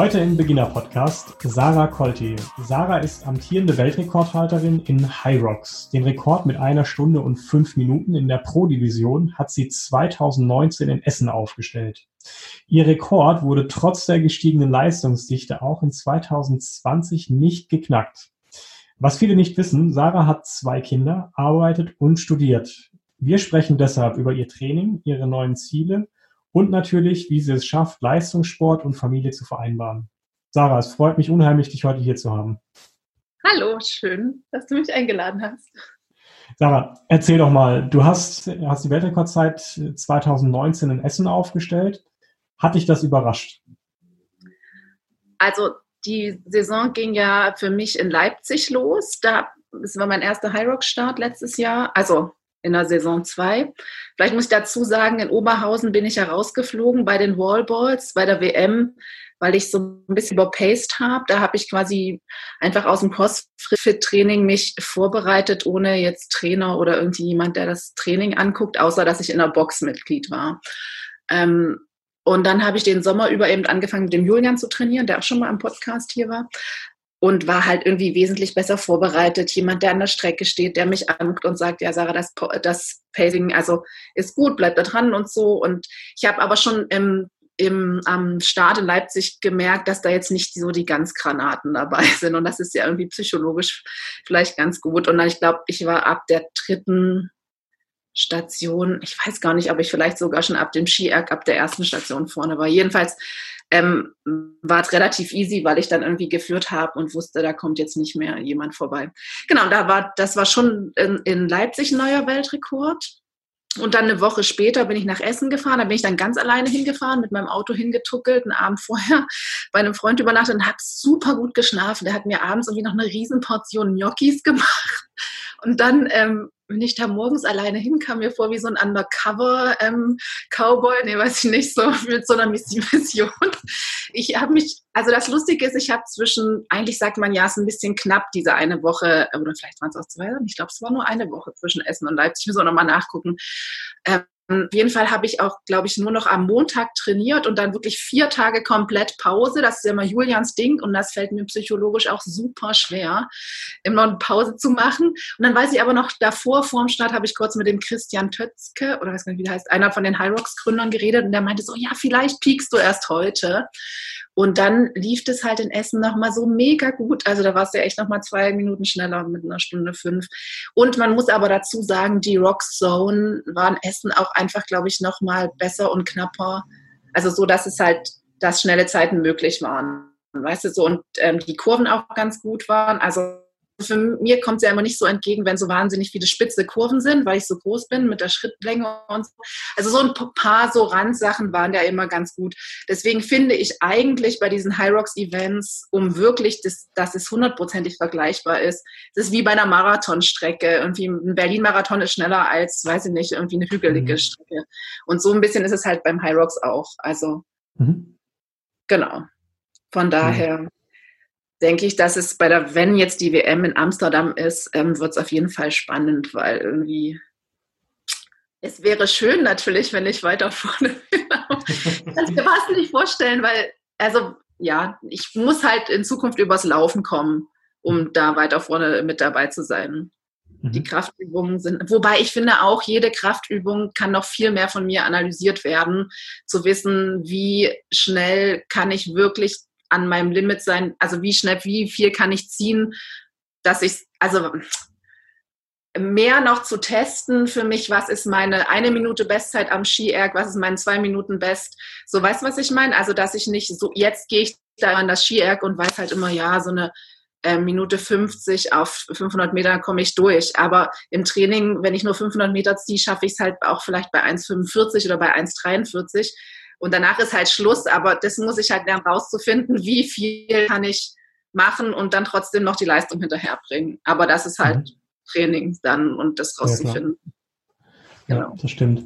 Heute im Beginner Podcast Sarah Kolti. Sarah ist amtierende Weltrekordhalterin in High Rocks. Den Rekord mit einer Stunde und fünf Minuten in der Pro-Division hat sie 2019 in Essen aufgestellt. Ihr Rekord wurde trotz der gestiegenen Leistungsdichte auch in 2020 nicht geknackt. Was viele nicht wissen, Sarah hat zwei Kinder, arbeitet und studiert. Wir sprechen deshalb über ihr Training, ihre neuen Ziele und natürlich, wie sie es schafft, Leistungssport und Familie zu vereinbaren. Sarah, es freut mich unheimlich, dich heute hier zu haben. Hallo, schön, dass du mich eingeladen hast. Sarah, erzähl doch mal, du hast, hast die Weltrekordzeit 2019 in Essen aufgestellt. Hat dich das überrascht? Also die Saison ging ja für mich in Leipzig los. Da, das war mein erster High Rock Start letztes Jahr. Also in der Saison 2. Vielleicht muss ich dazu sagen, in Oberhausen bin ich herausgeflogen bei den Wallballs, bei der WM, weil ich so ein bisschen überpaced habe. Da habe ich quasi einfach aus dem CrossFit-Training mich vorbereitet, ohne jetzt Trainer oder irgendjemand, der das Training anguckt, außer dass ich in der Box Mitglied war. Ähm, und dann habe ich den Sommer über eben angefangen, mit dem Julian zu trainieren, der auch schon mal im Podcast hier war und war halt irgendwie wesentlich besser vorbereitet. Jemand, der an der Strecke steht, der mich anguckt und sagt, ja, Sarah, das, das Pacing also ist gut, bleib da dran und so. Und ich habe aber schon im, im, am Start in Leipzig gemerkt, dass da jetzt nicht so die ganz Granaten dabei sind. Und das ist ja irgendwie psychologisch vielleicht ganz gut. Und dann, ich glaube, ich war ab der dritten Station, ich weiß gar nicht, ob ich vielleicht sogar schon ab dem Ski-Erg, ab der ersten Station vorne war. Jedenfalls ähm, war es relativ easy, weil ich dann irgendwie geführt habe und wusste, da kommt jetzt nicht mehr jemand vorbei. Genau, da war, das war schon in, in Leipzig ein neuer Weltrekord. Und dann eine Woche später bin ich nach Essen gefahren. Da bin ich dann ganz alleine hingefahren, mit meinem Auto hingetuckelt, einen Abend vorher bei einem Freund übernachtet und habe super gut geschlafen. Der hat mir abends irgendwie noch eine Riesenportion Gnocchis gemacht. Und dann ähm, wenn ich da morgens alleine hin, kam mir vor wie so ein Undercover-Cowboy, ähm, nee, weiß ich nicht, so mit so einer Mission. Ich habe mich, also das Lustige ist, ich habe zwischen, eigentlich sagt man ja, es ist ein bisschen knapp, diese eine Woche, oder vielleicht waren es auch zwei, ich glaube, es war nur eine Woche zwischen Essen und Leipzig, ich muss auch nochmal nachgucken. Ähm, auf jeden Fall habe ich auch, glaube ich, nur noch am Montag trainiert und dann wirklich vier Tage komplett Pause. Das ist ja immer Julians Ding und das fällt mir psychologisch auch super schwer, immer eine Pause zu machen. Und dann weiß ich aber noch davor, vor dem Start, habe ich kurz mit dem Christian Tötzke, oder weiß gar nicht, wie der heißt, einer von den High Rocks Gründern geredet und der meinte so, ja, vielleicht piekst du erst heute. Und dann lief das halt in Essen nochmal so mega gut. Also da warst du ja echt nochmal zwei Minuten schneller mit einer Stunde fünf. Und man muss aber dazu sagen, die Rock Zone war in Essen auch einfach, glaube ich, nochmal besser und knapper. Also so, dass es halt, dass schnelle Zeiten möglich waren. Weißt du, so und ähm, die Kurven auch ganz gut waren. Also für mir kommt es ja immer nicht so entgegen, wenn so wahnsinnig viele spitze Kurven sind, weil ich so groß bin mit der Schrittlänge und so. Also so ein paar so Randsachen waren ja immer ganz gut. Deswegen finde ich eigentlich bei diesen High Rocks Events, um wirklich, das, dass es hundertprozentig vergleichbar ist, das ist wie bei einer Marathonstrecke. Irgendwie ein Berlin-Marathon ist schneller als, weiß ich nicht, irgendwie eine hügelige mhm. Strecke. Und so ein bisschen ist es halt beim High Rocks auch. Also, mhm. genau. Von daher denke ich, dass es bei der, wenn jetzt die WM in Amsterdam ist, ähm, wird es auf jeden Fall spannend, weil irgendwie es wäre schön natürlich, wenn ich weiter vorne bin. Kannst dir was nicht vorstellen, weil, also ja, ich muss halt in Zukunft übers Laufen kommen, um da weiter vorne mit dabei zu sein. Mhm. Die Kraftübungen sind, wobei ich finde auch, jede Kraftübung kann noch viel mehr von mir analysiert werden, zu wissen, wie schnell kann ich wirklich an meinem Limit sein, also wie schnell, wie viel kann ich ziehen, dass ich, also mehr noch zu testen für mich, was ist meine eine Minute Bestzeit am Ski-Erg, was ist mein zwei Minuten Best, so weißt du, was ich meine? Also, dass ich nicht so, jetzt gehe ich da an das Ski-Erg und weiß halt immer, ja, so eine äh, Minute 50 auf 500 Meter komme ich durch. Aber im Training, wenn ich nur 500 Meter ziehe, schaffe ich es halt auch vielleicht bei 1,45 oder bei 1,43. Und danach ist halt Schluss, aber das muss ich halt lernen rauszufinden, wie viel kann ich machen und dann trotzdem noch die Leistung hinterherbringen. Aber das ist halt mhm. Training dann und das rauszufinden. Ja, genau. das stimmt.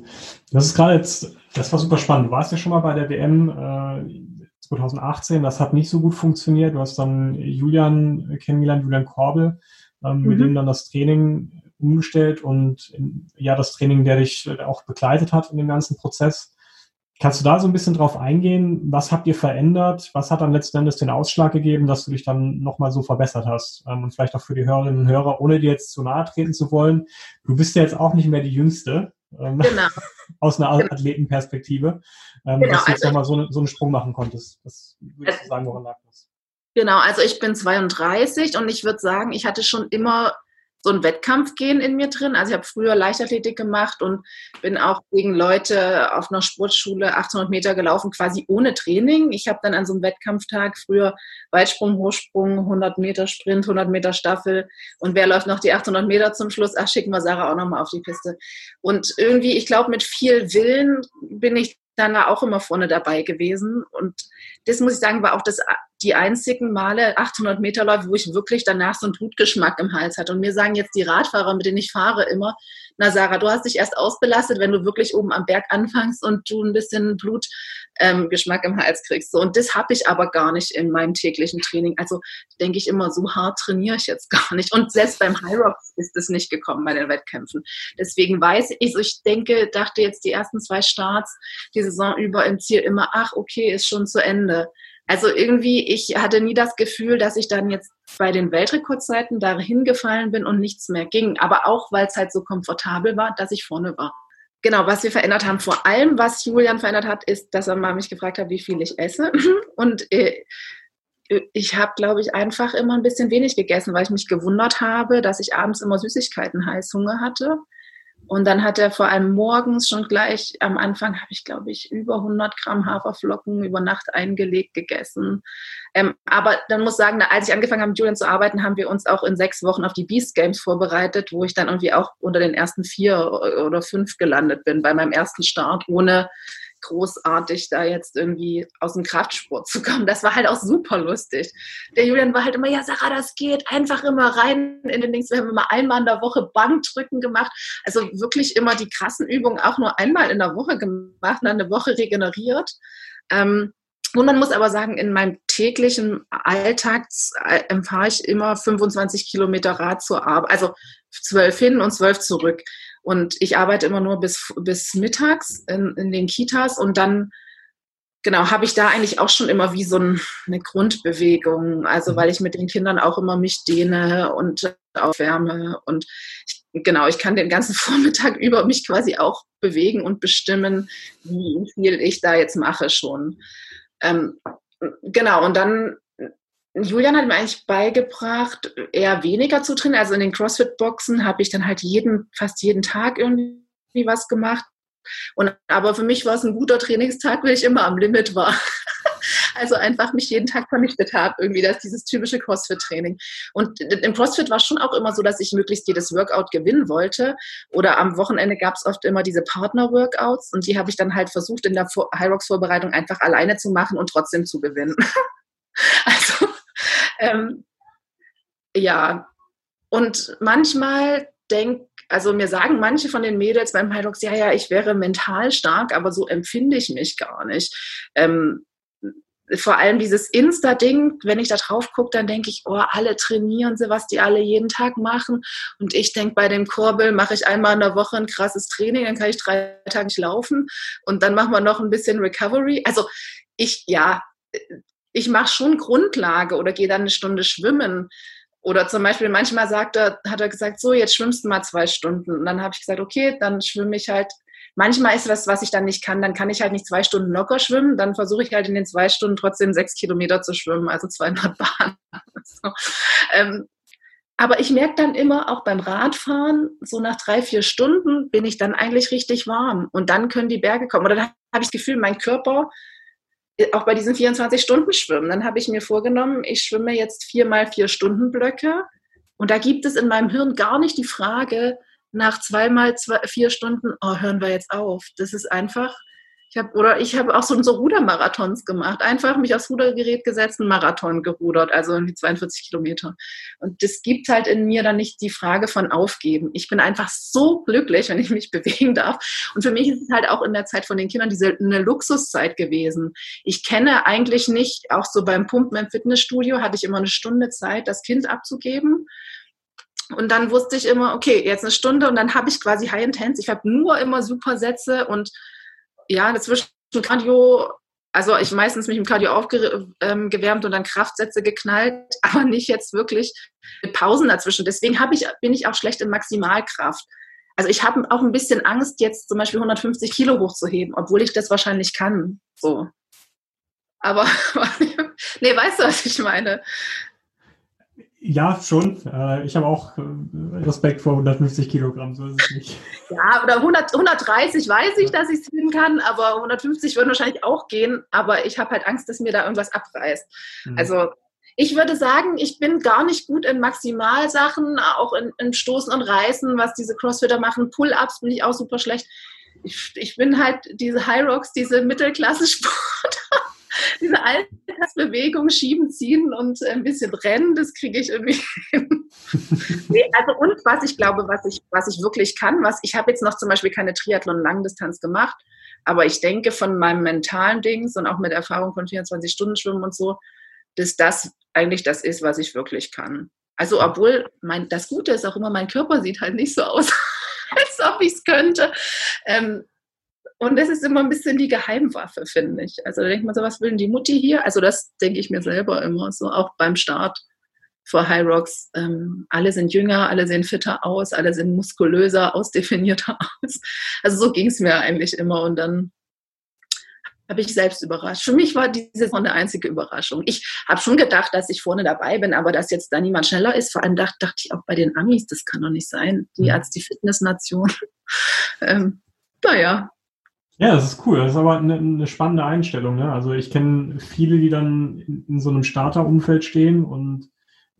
Das ist gerade jetzt, das war super spannend. Du warst ja schon mal bei der WM äh, 2018, das hat nicht so gut funktioniert. Du hast dann Julian kennengelernt, Julian Korbel, ähm, mhm. mit dem dann das Training umgestellt und ja, das Training, der dich auch begleitet hat in dem ganzen Prozess. Kannst du da so ein bisschen drauf eingehen? Was habt ihr verändert? Was hat dann letzten Endes den Ausschlag gegeben, dass du dich dann nochmal so verbessert hast? Ähm, und vielleicht auch für die Hörerinnen und Hörer, ohne dir jetzt zu nahe treten zu wollen. Du bist ja jetzt auch nicht mehr die Jüngste. Ähm, genau. aus einer genau. Athletenperspektive. Ähm, genau, dass du jetzt also, nochmal so, so einen Sprung machen konntest. Was würdest du sagen, woran lag das? Genau, also ich bin 32 und ich würde sagen, ich hatte schon immer so ein Wettkampfgehen in mir drin. Also ich habe früher Leichtathletik gemacht und bin auch gegen Leute auf einer Sportschule 800 Meter gelaufen, quasi ohne Training. Ich habe dann an so einem Wettkampftag früher Weitsprung, Hochsprung, 100 Meter Sprint, 100 Meter Staffel und wer läuft noch die 800 Meter zum Schluss? Ach, schicken wir Sarah auch nochmal auf die Piste. Und irgendwie, ich glaube, mit viel Willen bin ich dann auch immer vorne dabei gewesen. Und das muss ich sagen, war auch das, die einzigen Male 800 Meter Läufe, wo ich wirklich danach so einen Blutgeschmack im Hals hatte. Und mir sagen jetzt die Radfahrer, mit denen ich fahre, immer, na Sarah, du hast dich erst ausbelastet, wenn du wirklich oben am Berg anfängst und du ein bisschen Blutgeschmack ähm, im Hals kriegst. So, und das habe ich aber gar nicht in meinem täglichen Training. Also denke ich immer, so hart trainiere ich jetzt gar nicht. Und selbst beim High Rock ist es nicht gekommen bei den Wettkämpfen. Deswegen weiß ich, ich denke, dachte jetzt die ersten zwei Starts die Saison über im Ziel immer, ach, okay, ist schon zu Ende. Also irgendwie, ich hatte nie das Gefühl, dass ich dann jetzt bei den Weltrekordzeiten da hingefallen bin und nichts mehr ging. Aber auch, weil es halt so komfortabel war, dass ich vorne war. Genau, was wir verändert haben, vor allem, was Julian verändert hat, ist, dass er mal mich gefragt hat, wie viel ich esse. Und äh, ich habe, glaube ich, einfach immer ein bisschen wenig gegessen, weil ich mich gewundert habe, dass ich abends immer Süßigkeiten Heißhunger hatte. Und dann hat er vor allem morgens schon gleich, am Anfang habe ich, glaube ich, über 100 Gramm Haferflocken über Nacht eingelegt gegessen. Ähm, aber dann muss sagen, als ich angefangen habe mit Julian zu arbeiten, haben wir uns auch in sechs Wochen auf die Beast Games vorbereitet, wo ich dann irgendwie auch unter den ersten vier oder fünf gelandet bin bei meinem ersten Start, ohne großartig da jetzt irgendwie aus dem Kraftsport zu kommen. Das war halt auch super lustig. Der Julian war halt immer, ja Sarah, das geht, einfach immer rein in den Dings. Wir haben immer einmal in der Woche Bankdrücken gemacht. Also wirklich immer die krassen Übungen auch nur einmal in der Woche gemacht, dann eine Woche regeneriert. Ähm, und man muss aber sagen, in meinem täglichen Alltag äh, fahre ich immer 25 Kilometer Rad zur Arbeit, also zwölf hin und zwölf zurück. Und ich arbeite immer nur bis, bis mittags in, in den Kitas und dann genau, habe ich da eigentlich auch schon immer wie so ein, eine Grundbewegung. Also mhm. weil ich mit den Kindern auch immer mich dehne und aufwärme. Und ich, genau, ich kann den ganzen Vormittag über mich quasi auch bewegen und bestimmen, wie viel ich da jetzt mache schon. Ähm, genau, und dann Julian hat mir eigentlich beigebracht, eher weniger zu trainieren. Also in den CrossFit-Boxen habe ich dann halt jeden, fast jeden Tag irgendwie was gemacht. Und, aber für mich war es ein guter Trainingstag, weil ich immer am Limit war. also einfach mich jeden Tag vernichtet habe, irgendwie, das ist dieses typische CrossFit-Training. Und im CrossFit war schon auch immer so, dass ich möglichst jedes Workout gewinnen wollte. Oder am Wochenende gab es oft immer diese Partner-Workouts und die habe ich dann halt versucht, in der High Rocks-Vorbereitung einfach alleine zu machen und trotzdem zu gewinnen. also ähm, ja, und manchmal denke, also mir sagen manche von den Mädels beim Hyrox, ja, ja, ich wäre mental stark, aber so empfinde ich mich gar nicht. Ähm, vor allem dieses Insta-Ding, wenn ich da drauf gucke, dann denke ich, oh, alle trainieren sie, was die alle jeden Tag machen. Und ich denke, bei dem Kurbel mache ich einmal in der Woche ein krasses Training, dann kann ich drei Tage nicht laufen und dann machen wir noch ein bisschen Recovery. Also ich, ja, ich mache schon Grundlage oder gehe dann eine Stunde schwimmen. Oder zum Beispiel manchmal sagt er, hat er gesagt, so, jetzt schwimmst du mal zwei Stunden. Und dann habe ich gesagt, okay, dann schwimme ich halt. Manchmal ist das, was ich dann nicht kann, dann kann ich halt nicht zwei Stunden locker schwimmen. Dann versuche ich halt in den zwei Stunden trotzdem sechs Kilometer zu schwimmen, also 200 Bahnen. so. ähm, aber ich merke dann immer, auch beim Radfahren, so nach drei, vier Stunden bin ich dann eigentlich richtig warm. Und dann können die Berge kommen. Oder dann habe ich das Gefühl, mein Körper auch bei diesen 24-Stunden-Schwimmen, dann habe ich mir vorgenommen, ich schwimme jetzt viermal vier Stunden Blöcke. Und da gibt es in meinem Hirn gar nicht die Frage nach zweimal zwei, vier Stunden, oh, hören wir jetzt auf. Das ist einfach, Ich hab, oder ich habe auch so, so Rudermarathons gemacht. Einfach mich aufs Rudergerät gesetzt, einen Marathon gerudert, also irgendwie 42 Kilometer. Und das gibt halt in mir dann nicht die Frage von aufgeben. Ich bin einfach so glücklich, wenn ich mich bewegen darf. Und für mich ist es halt auch in der Zeit von den Kindern diese eine Luxuszeit gewesen. Ich kenne eigentlich nicht, auch so beim Pumpen im Fitnessstudio hatte ich immer eine Stunde Zeit, das Kind abzugeben. Und dann wusste ich immer, okay, jetzt eine Stunde und dann habe ich quasi High Intense. Ich habe nur immer Supersätze und ja, dazwischen Cardio, also ich meistens mich im Cardio aufgewärmt ähm, und dann Kraftsätze geknallt, aber nicht jetzt wirklich mit Pausen dazwischen. Deswegen ich, bin ich auch schlecht in Maximalkraft. Also ich habe auch ein bisschen Angst, jetzt zum Beispiel 150 Kilo hochzuheben, obwohl ich das wahrscheinlich kann. So. Aber, nee, weißt du, was ich meine? Ja, schon. Äh, ich habe auch äh, Respekt vor 150 Kilogramm, so ist es nicht. Ja, oder 100, 130 weiß ich, dass ich es hin kann, aber 150 würden wahrscheinlich auch gehen, aber ich habe halt Angst, dass mir da irgendwas abreißt. Mhm. Also ich würde sagen, ich bin gar nicht gut in Maximalsachen, auch in, in Stoßen und Reißen, was diese Crossfitter machen. Pull-Ups bin ich auch super schlecht. Ich, ich bin halt diese High Rocks, diese Mittelklasse-Sportler diese Alltagsbewegung, schieben, ziehen und ein bisschen rennen, das kriege ich irgendwie hin. nee, also und was ich glaube, was ich, was ich wirklich kann, was ich habe jetzt noch zum Beispiel keine Triathlon-Langdistanz gemacht, aber ich denke von meinem mentalen Dings und auch mit Erfahrung von 24 Stunden Schwimmen und so, dass das eigentlich das ist, was ich wirklich kann. Also obwohl mein, das Gute ist auch immer, mein Körper sieht halt nicht so aus, als ob ich es könnte. Ähm, und das ist immer ein bisschen die Geheimwaffe, finde ich. Also da denkt man so, was will denn die Mutti hier? Also das denke ich mir selber immer so, auch beim Start vor High Rocks. Ähm, alle sind jünger, alle sehen fitter aus, alle sind muskulöser, ausdefinierter aus. Also so ging es mir eigentlich immer. Und dann habe ich selbst überrascht. Für mich war diese Saison eine einzige Überraschung. Ich habe schon gedacht, dass ich vorne dabei bin, aber dass jetzt da niemand schneller ist. Vor allem dachte, dachte ich auch bei den Amis, das kann doch nicht sein. Die mhm. als die Fitnessnation. ähm, naja, ja, das ist cool. Das ist aber eine, eine spannende Einstellung. Ne? Also ich kenne viele, die dann in, in so einem Starterumfeld stehen und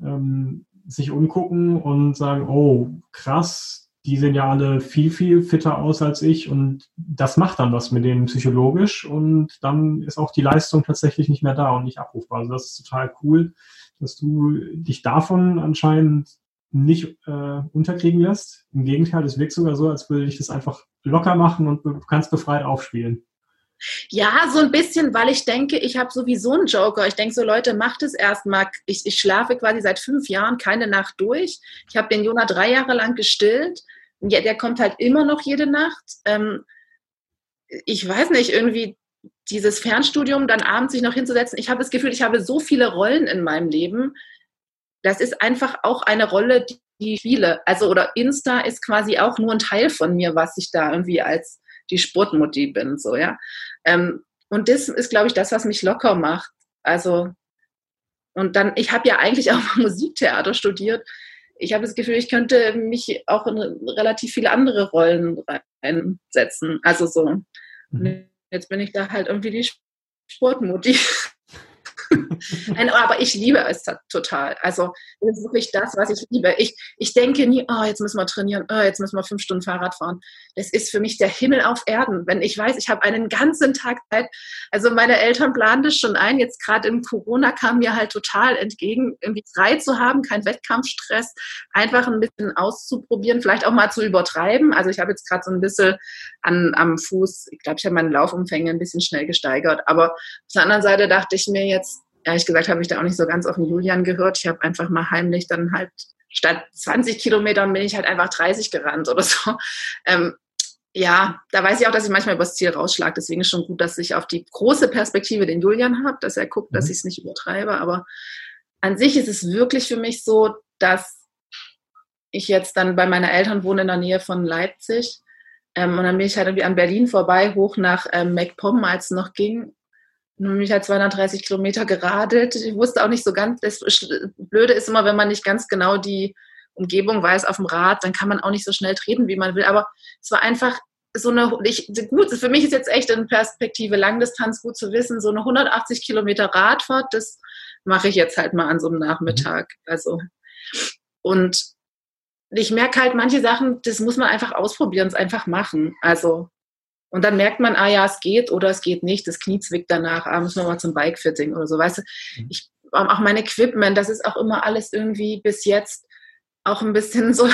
ähm, sich umgucken und sagen, oh, krass, die sehen ja alle viel, viel fitter aus als ich und das macht dann was mit denen psychologisch und dann ist auch die Leistung tatsächlich nicht mehr da und nicht abrufbar. Also das ist total cool, dass du dich davon anscheinend nicht äh, unterkriegen lässt. Im Gegenteil, es wirkt sogar so, als würde ich das einfach locker machen und du kannst befreit aufspielen. Ja, so ein bisschen, weil ich denke, ich habe sowieso einen Joker. Ich denke so, Leute, macht es erstmal. Ich, ich schlafe quasi seit fünf Jahren keine Nacht durch. Ich habe den Jonah drei Jahre lang gestillt. Ja, der kommt halt immer noch jede Nacht. Ähm, ich weiß nicht, irgendwie dieses Fernstudium dann abends sich noch hinzusetzen. Ich habe das Gefühl, ich habe so viele Rollen in meinem Leben das ist einfach auch eine Rolle, die viele, also oder Insta ist quasi auch nur ein Teil von mir, was ich da irgendwie als die Sportmutti bin, so, ja. Ähm, und das ist, glaube ich, das, was mich locker macht. Also, und dann, ich habe ja eigentlich auch Musiktheater studiert. Ich habe das Gefühl, ich könnte mich auch in relativ viele andere Rollen reinsetzen. Also so. Mhm. Jetzt bin ich da halt irgendwie die Sportmutti. aber ich liebe es total. Also das ist wirklich das, was ich liebe. Ich, ich denke nie, oh, jetzt müssen wir trainieren, oh, jetzt müssen wir fünf Stunden Fahrrad fahren. Das ist für mich der Himmel auf Erden. Wenn ich weiß, ich habe einen ganzen Tag Zeit. Also meine Eltern planen das schon ein. Jetzt gerade im Corona kam mir halt total entgegen, irgendwie frei zu haben, kein Wettkampfstress, einfach ein bisschen auszuprobieren, vielleicht auch mal zu übertreiben. Also ich habe jetzt gerade so ein bisschen an, am Fuß, ich glaube, ich habe meine Laufumfänge ein bisschen schnell gesteigert. Aber auf der anderen Seite dachte ich mir jetzt, ehrlich gesagt habe ich da auch nicht so ganz auf den Julian gehört. Ich habe einfach mal heimlich dann halt statt 20 Kilometern bin ich halt einfach 30 gerannt oder so. Ähm, ja, da weiß ich auch, dass ich manchmal übers Ziel rausschlage. Deswegen ist schon gut, dass ich auf die große Perspektive den Julian habe, dass er guckt, mhm. dass ich es nicht übertreibe. Aber an sich ist es wirklich für mich so, dass ich jetzt dann bei meinen Eltern wohne in der Nähe von Leipzig. Ähm, und dann bin ich halt irgendwie an Berlin vorbei, hoch nach ähm, MacPom, als es noch ging. Und mich halt 230 Kilometer geradelt. Ich wusste auch nicht so ganz, das Blöde ist immer, wenn man nicht ganz genau die Umgebung weiß auf dem Rad, dann kann man auch nicht so schnell treten, wie man will. Aber es war einfach so eine, ich, gut, für mich ist jetzt echt in Perspektive Langdistanz gut zu wissen, so eine 180 Kilometer Radfahrt, das mache ich jetzt halt mal an so einem Nachmittag. Mhm. Also, und ich merke halt manche Sachen, das muss man einfach ausprobieren, es einfach machen. Also, Und dann merkt man, ah ja, es geht oder es geht nicht, das Knie zwickt danach, ah, müssen wir mal zum Bikefitting oder so, weißt du. Mhm. Ich, auch mein Equipment, das ist auch immer alles irgendwie bis jetzt auch ein bisschen so,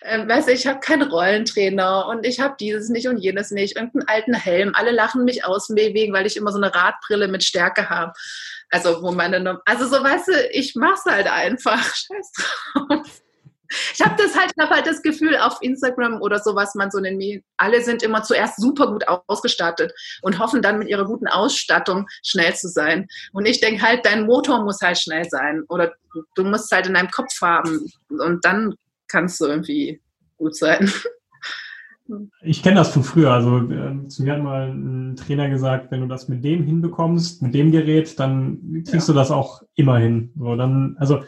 äh, weißt du, ich habe keinen Rollentrainer und ich habe dieses nicht und jenes nicht, irgendeinen alten Helm. Alle lachen mich aus wegen, weil ich immer so eine Radbrille mit Stärke habe. Also, wo meine, also so, weißt du, ich mach's halt einfach. Scheiß drauf. Ich habe das halt, habe halt das Gefühl auf Instagram oder so, was man so nennt, alle sind immer zuerst super gut ausgestattet und hoffen dann mit ihrer guten Ausstattung schnell zu sein. Und ich denke halt, dein Motor muss halt schnell sein oder du musst halt in deinem Kopf haben und dann kannst du irgendwie gut sein. Ich kenne das von früher. Also äh, zu mir hat mal ein Trainer gesagt, wenn du das mit dem hinbekommst, mit dem Gerät, dann kriegst ja. du das auch immer hin. So, dann, also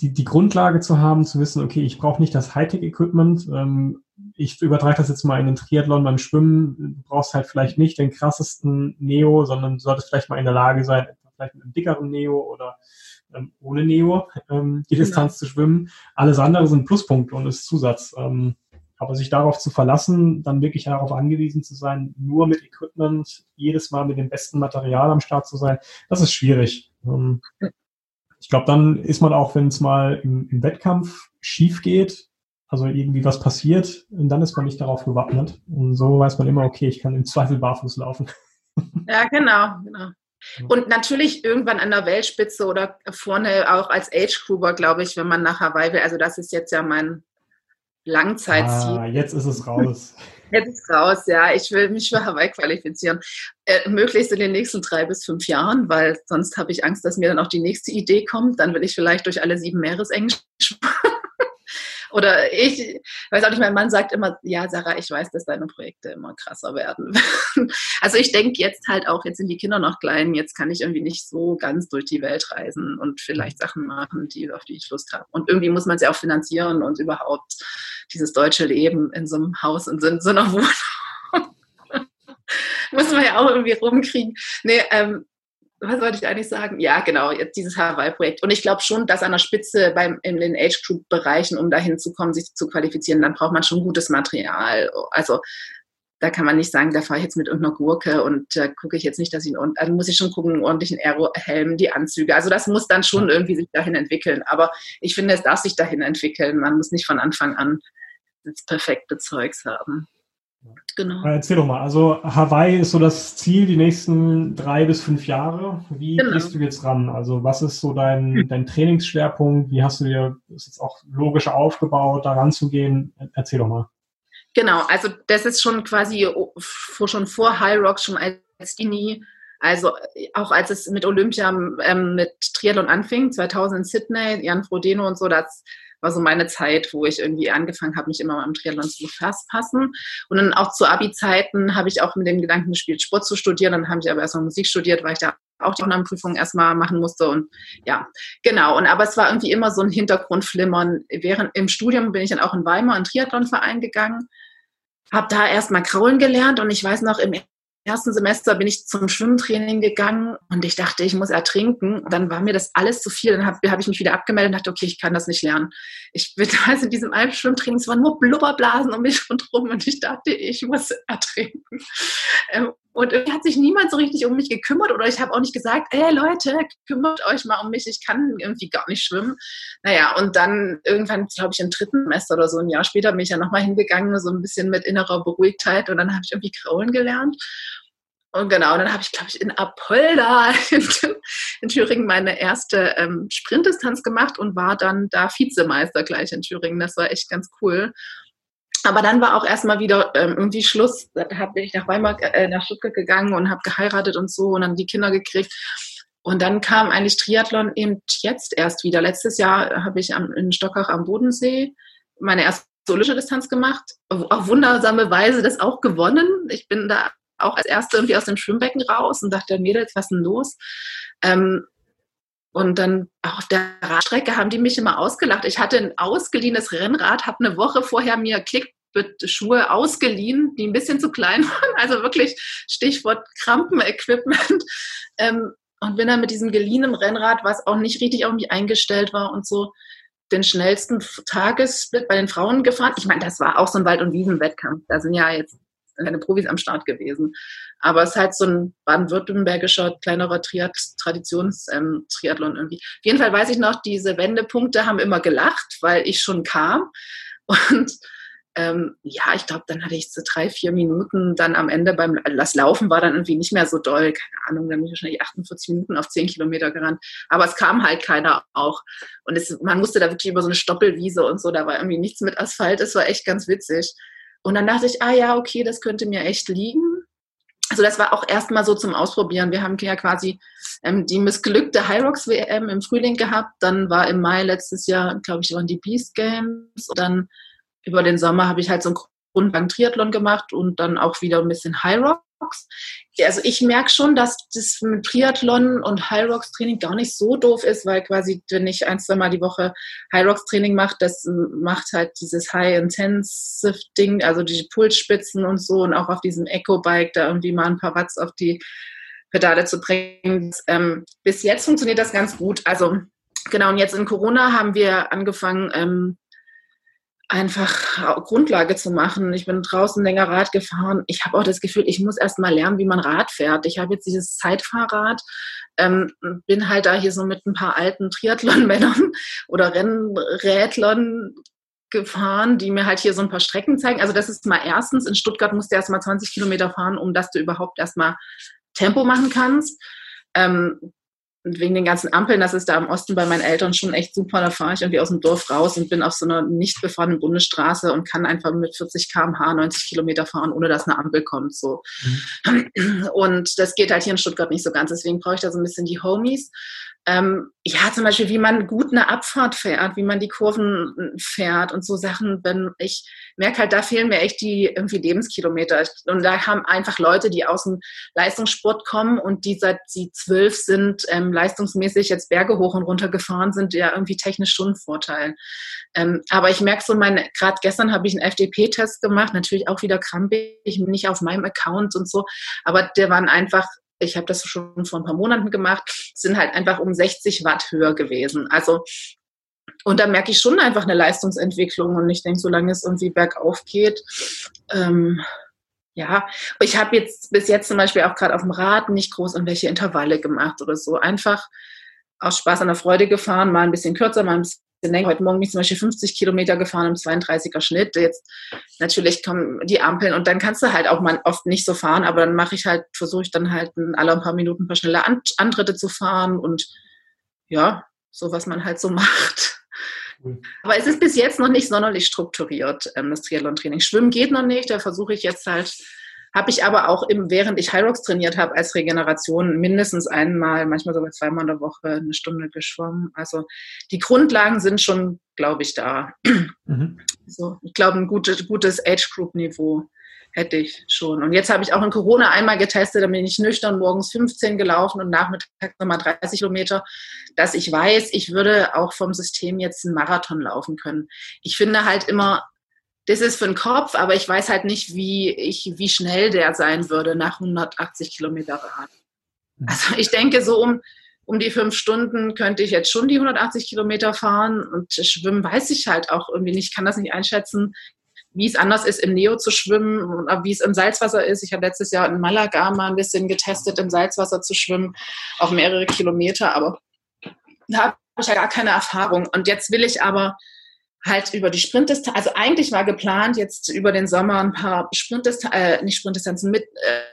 die, die Grundlage zu haben, zu wissen, okay, ich brauche nicht das Hightech-Equipment. Ähm, ich übertrage das jetzt mal in den Triathlon beim Schwimmen. Du brauchst halt vielleicht nicht den krassesten Neo, sondern du solltest vielleicht mal in der Lage sein, vielleicht mit einem dickeren Neo oder ähm, ohne Neo ähm, die genau. Distanz zu schwimmen. Alles andere sind Pluspunkte und ist Zusatz. Ähm, aber sich darauf zu verlassen, dann wirklich darauf angewiesen zu sein, nur mit Equipment, jedes Mal mit dem besten Material am Start zu sein, das ist schwierig. Ähm, ich glaube, dann ist man auch, wenn es mal im, im, Wettkampf schief geht, also irgendwie was passiert, dann ist man nicht darauf gewappnet. Und so weiß man immer, okay, ich kann im Zweifel barfuß laufen. Ja, genau, genau. Und natürlich irgendwann an der Weltspitze oder vorne auch als Age-Grouper, glaube ich, wenn man nach Hawaii will. Also das ist jetzt ja mein Langzeitziel. Ah, jetzt ist es raus. Jetzt ist raus, ja. Ich will mich für Hawaii qualifizieren. Äh, möglichst in den nächsten drei bis fünf Jahren, weil sonst habe ich Angst, dass mir dann auch die nächste Idee kommt. Dann will ich vielleicht durch alle sieben Meeresengen Oder ich weiß auch nicht, mein Mann sagt immer, ja, Sarah, ich weiß, dass deine Projekte immer krasser werden. also ich denke jetzt halt auch, jetzt sind die Kinder noch klein, jetzt kann ich irgendwie nicht so ganz durch die Welt reisen und vielleicht Sachen machen, die, auf die ich Lust habe. Und irgendwie muss man sie auch finanzieren und überhaupt dieses deutsche Leben in so einem Haus und in so einer Wohnung. muss man ja auch irgendwie rumkriegen. Nee, ähm, was wollte ich eigentlich sagen? Ja, genau, jetzt dieses Hawaii-Projekt. Und ich glaube schon, dass an der Spitze beim, in den Age-Group-Bereichen, um dahin zu kommen, sich zu qualifizieren, dann braucht man schon gutes Material. Also da kann man nicht sagen, da fahre ich jetzt mit irgendeiner Gurke und äh, gucke ich jetzt nicht, dass ich, und dann muss ich schon gucken, einen ordentlichen Aero-Helm, die Anzüge. Also das muss dann schon irgendwie sich dahin entwickeln. Aber ich finde, es darf sich dahin entwickeln. Man muss nicht von Anfang an das perfekte Zeugs haben. Genau. Erzähl doch mal, also Hawaii ist so das Ziel die nächsten drei bis fünf Jahre. Wie genau. gehst du jetzt ran? Also was ist so dein, hm. dein Trainingsschwerpunkt? Wie hast du dir das jetzt auch logisch aufgebaut, da ranzugehen? Erzähl doch mal. Genau, also das ist schon quasi schon vor High Rocks, schon als Dini, also auch als es mit Olympia, ähm, mit Triathlon anfing, 2000 in Sydney, Jan Frodeno und so, das war so meine Zeit, wo ich irgendwie angefangen habe, mich immer mal im Triathlon zu passen. Und dann auch zu Abi-Zeiten habe ich auch mit dem Gedanken gespielt, Sport zu studieren. Dann habe ich aber erstmal Musik studiert, weil ich da auch die Aufnahmeprüfung erstmal machen musste und ja, genau. Und aber es war irgendwie immer so ein Hintergrundflimmern. Während im Studium bin ich dann auch in Weimar in Triathlonverein gegangen, habe da erstmal kraulen gelernt und ich weiß noch, im ersten Semester bin ich zum Schwimmtraining gegangen und ich dachte, ich muss ertrinken. Dann war mir das alles zu viel. Dann habe hab ich mich wieder abgemeldet und dachte, okay, ich kann das nicht lernen. Ich bin also in diesem Alpschwimmtraining, es waren nur Blubberblasen um mich rundherum und ich dachte, ich muss ertrinken. Ähm, und irgendwie hat sich niemand so richtig um mich gekümmert oder ich habe auch nicht gesagt, ey Leute, kümmert euch mal um mich, ich kann irgendwie gar nicht schwimmen. Naja, und dann irgendwann, glaube ich, im dritten Semester oder so, ein Jahr später bin ich ja nochmal hingegangen, so ein bisschen mit innerer Beruhigtheit und dann habe ich irgendwie Kraulen gelernt. Und genau, dann habe ich, glaube ich, in Apolda in, in Thüringen meine erste ähm, Sprintdistanz gemacht und war dann da Vizemeister gleich in Thüringen. Das war echt ganz cool. Aber dann war auch erstmal wieder ähm, irgendwie Schluss. Da bin ich nach Weimar, äh, nach Stuttgart gegangen und habe geheiratet und so und dann die Kinder gekriegt. Und dann kam eigentlich Triathlon eben jetzt erst wieder. Letztes Jahr habe ich am, in Stockach am Bodensee meine erste olympische Distanz gemacht. Auf wundersame Weise das auch gewonnen. Ich bin da auch als Erste irgendwie aus dem Schwimmbecken raus und dachte, Mädels, was ist denn los? Ähm, und dann auf der Radstrecke haben die mich immer ausgelacht. Ich hatte ein ausgeliehenes Rennrad, habe eine Woche vorher mir Klickbit-Schuhe ausgeliehen, die ein bisschen zu klein waren. Also wirklich Stichwort Krampen-Equipment. Ähm, und bin dann mit diesem geliehenen Rennrad, was auch nicht richtig irgendwie eingestellt war und so, den schnellsten Tagessplit bei den Frauen gefahren. Ich meine, das war auch so ein Wald- und Wiesenwettkampf. Da sind ja jetzt keine Profis am Start gewesen. Aber es ist halt so ein baden-württembergischer kleinerer Traditions-Triathlon ähm, irgendwie. Auf jeden Fall weiß ich noch, diese Wendepunkte haben immer gelacht, weil ich schon kam. Und ähm, ja, ich glaube, dann hatte ich so drei, vier Minuten dann am Ende beim das Laufen war dann irgendwie nicht mehr so doll, keine Ahnung, dann bin ich wahrscheinlich 48 Minuten auf 10 Kilometer gerannt. Aber es kam halt keiner auch. Und es, man musste da wirklich über so eine Stoppelwiese und so, da war irgendwie nichts mit Asphalt, es war echt ganz witzig. Und dann dachte ich, ah ja, okay, das könnte mir echt liegen. Also das war auch erstmal so zum Ausprobieren. Wir haben ja quasi ähm, die missglückte Hyrox WM im Frühling gehabt. Dann war im Mai letztes Jahr, glaube ich, waren die Beast Games. Und dann über den Sommer habe ich halt so einen Grundlang Triathlon gemacht und dann auch wieder ein bisschen Rocks. Also ich merke schon, dass das mit Triathlon und High Rocks Training gar nicht so doof ist, weil quasi, wenn ich ein, zwei Mal die Woche High Rocks Training mache, das macht halt dieses High Intensive Ding, also die Pulsspitzen und so und auch auf diesem Echo Bike da irgendwie mal ein paar Watts auf die Pedale zu bringen. Ähm, bis jetzt funktioniert das ganz gut. Also genau, und jetzt in Corona haben wir angefangen, ähm, einfach Grundlage zu machen. Ich bin draußen länger Rad gefahren. Ich habe auch das Gefühl, ich muss erst mal lernen, wie man Rad fährt. Ich habe jetzt dieses Zeitfahrrad, ähm, bin halt da hier so mit ein paar alten Triathlon-Männern oder Rennrädlern gefahren, die mir halt hier so ein paar Strecken zeigen. Also das ist mal erstens, in Stuttgart musst du erst mal 20 Kilometer fahren, um dass du überhaupt erst mal Tempo machen kannst. Ähm, und wegen den ganzen Ampeln, das ist da im Osten bei meinen Eltern schon echt super. Da fahre ich irgendwie aus dem Dorf raus und bin auf so einer nicht befahrenen Bundesstraße und kann einfach mit 40 km/h 90 Kilometer fahren, ohne dass eine Ampel kommt. So. Mhm. Und das geht halt hier in Stuttgart nicht so ganz. Deswegen brauche ich da so ein bisschen die Homies. Ähm, ja, zum Beispiel, wie man gut eine Abfahrt fährt, wie man die Kurven fährt und so Sachen. Wenn ich merke halt, da fehlen mir echt die irgendwie Lebenskilometer. Und da haben einfach Leute, die aus dem Leistungssport kommen und die seit sie zwölf sind, ähm, leistungsmäßig jetzt Berge hoch und runter gefahren sind, ja irgendwie technisch schon ein Vorteil. Ähm, aber ich merke so, meine, gerade gestern habe ich einen FDP-Test gemacht, natürlich auch wieder krampig, nicht auf meinem Account und so, aber der waren einfach ich habe das schon vor ein paar Monaten gemacht, sind halt einfach um 60 Watt höher gewesen. Also und da merke ich schon einfach eine Leistungsentwicklung und ich denke, solange es irgendwie bergauf geht, ähm, ja, ich habe jetzt bis jetzt zum Beispiel auch gerade auf dem Rad nicht groß irgendwelche Intervalle gemacht oder so. Einfach aus Spaß an der Freude gefahren, mal ein bisschen kürzer, mal ein bisschen länger. Heute Morgen bin ich zum Beispiel 50 Kilometer gefahren im 32er Schnitt. Jetzt natürlich kommen die Ampeln und dann kannst du halt auch mal oft nicht so fahren, aber dann mache ich halt, versuche ich dann halt alle ein paar Minuten ein paar schnelle Antritte zu fahren und ja, so was man halt so macht. Aber es ist bis jetzt noch nicht sonderlich strukturiert, ähm, das Triathlon-Training. Schwimmen geht noch nicht, da versuche ich jetzt halt habe ich aber auch, im, während ich Hyrox trainiert habe, als Regeneration mindestens einmal, manchmal sogar zweimal in der Woche eine Stunde geschwommen. Also die Grundlagen sind schon, glaube ich, da. Mhm. So, ich glaube, ein gutes, gutes Age-Group-Niveau hätte ich schon. Und jetzt habe ich auch in Corona einmal getestet, da bin ich nüchtern morgens 15 gelaufen und nachmittags nochmal 30 Kilometer, dass ich weiß, ich würde auch vom System jetzt einen Marathon laufen können. Ich finde halt immer, das ist für den Kopf, aber ich weiß halt nicht, wie, ich, wie schnell der sein würde nach 180 Kilometer Rad. Mhm. Also ich denke, so um, um die fünf Stunden könnte ich jetzt schon die 180 Kilometer fahren und schwimmen weiß ich halt auch irgendwie nicht, ich kann das nicht einschätzen, wie es anders ist, im Neo zu schwimmen und wie es im Salzwasser ist. Ich habe letztes Jahr in Malaga mal ein bisschen getestet, im Salzwasser zu schwimmen, auch mehrere Kilometer, aber da habe ich ja gar keine Erfahrung. Und jetzt will ich aber halt über die Sprintdistanz, also eigentlich war geplant, jetzt über den Sommer ein paar Sprintdistanzen, äh, nicht Sprintdistanzen, mit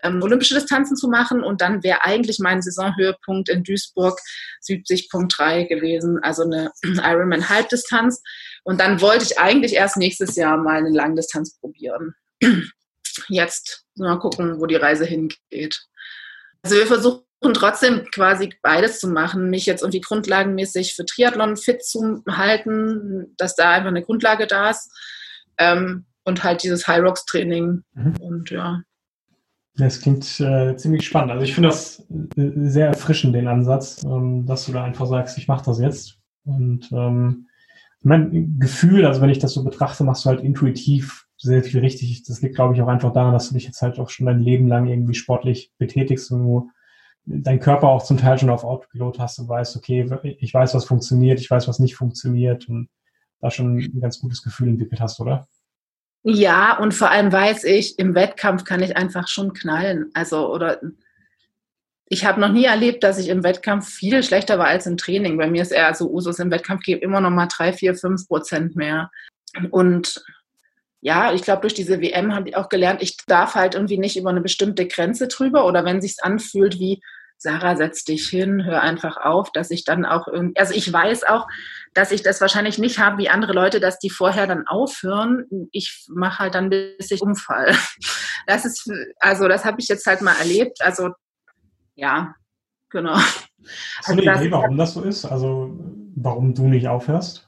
äh, olympische Distanzen zu machen und dann wäre eigentlich mein Saisonhöhepunkt in Duisburg 70.3 gewesen, also eine Ironman Halbdistanz. Und dann wollte ich eigentlich erst nächstes Jahr mal eine Langdistanz probieren. Jetzt mal gucken, wo die Reise hingeht. Also wir versuchen und trotzdem quasi beides zu machen, mich jetzt irgendwie grundlagenmäßig für Triathlon fit zu halten, dass da einfach eine Grundlage da ist ähm, und halt dieses High Rocks Training mhm. und ja. Das klingt äh, ziemlich spannend. Also ich finde das äh, sehr erfrischend, den Ansatz, ähm, dass du da einfach sagst, ich mache das jetzt. Und ähm, mein Gefühl, also wenn ich das so betrachte, machst du halt intuitiv sehr viel richtig. Das liegt, glaube ich, auch einfach daran, dass du dich jetzt halt auch schon dein Leben lang irgendwie sportlich betätigst und du dein Körper auch zum Teil schon auf Autopilot hast und weißt, okay, ich weiß, was funktioniert, ich weiß, was nicht funktioniert und da schon ein ganz gutes Gefühl entwickelt hast, oder? Ja, und vor allem weiß ich, im Wettkampf kann ich einfach schon knallen. Also, oder ich habe noch nie erlebt, dass ich im Wettkampf viel schlechter war als im Training. Bei mir ist eher so Usus im Wettkampf gebe immer noch mal drei, vier, fünf Prozent mehr. Und ja, ich glaube, durch diese WM habe ich auch gelernt, ich darf halt irgendwie nicht über eine bestimmte Grenze drüber oder wenn sich's anfühlt wie Sarah, setz dich hin, hör einfach auf, dass ich dann auch irgendwie, also ich weiß auch, dass ich das wahrscheinlich nicht habe wie andere Leute, dass die vorher dann aufhören. Ich mache halt dann, bis ich umfall. Das ist, also das habe ich jetzt halt mal erlebt. Also ja, genau. Hast du eine also, Idee, warum das so ist? Also warum du nicht aufhörst?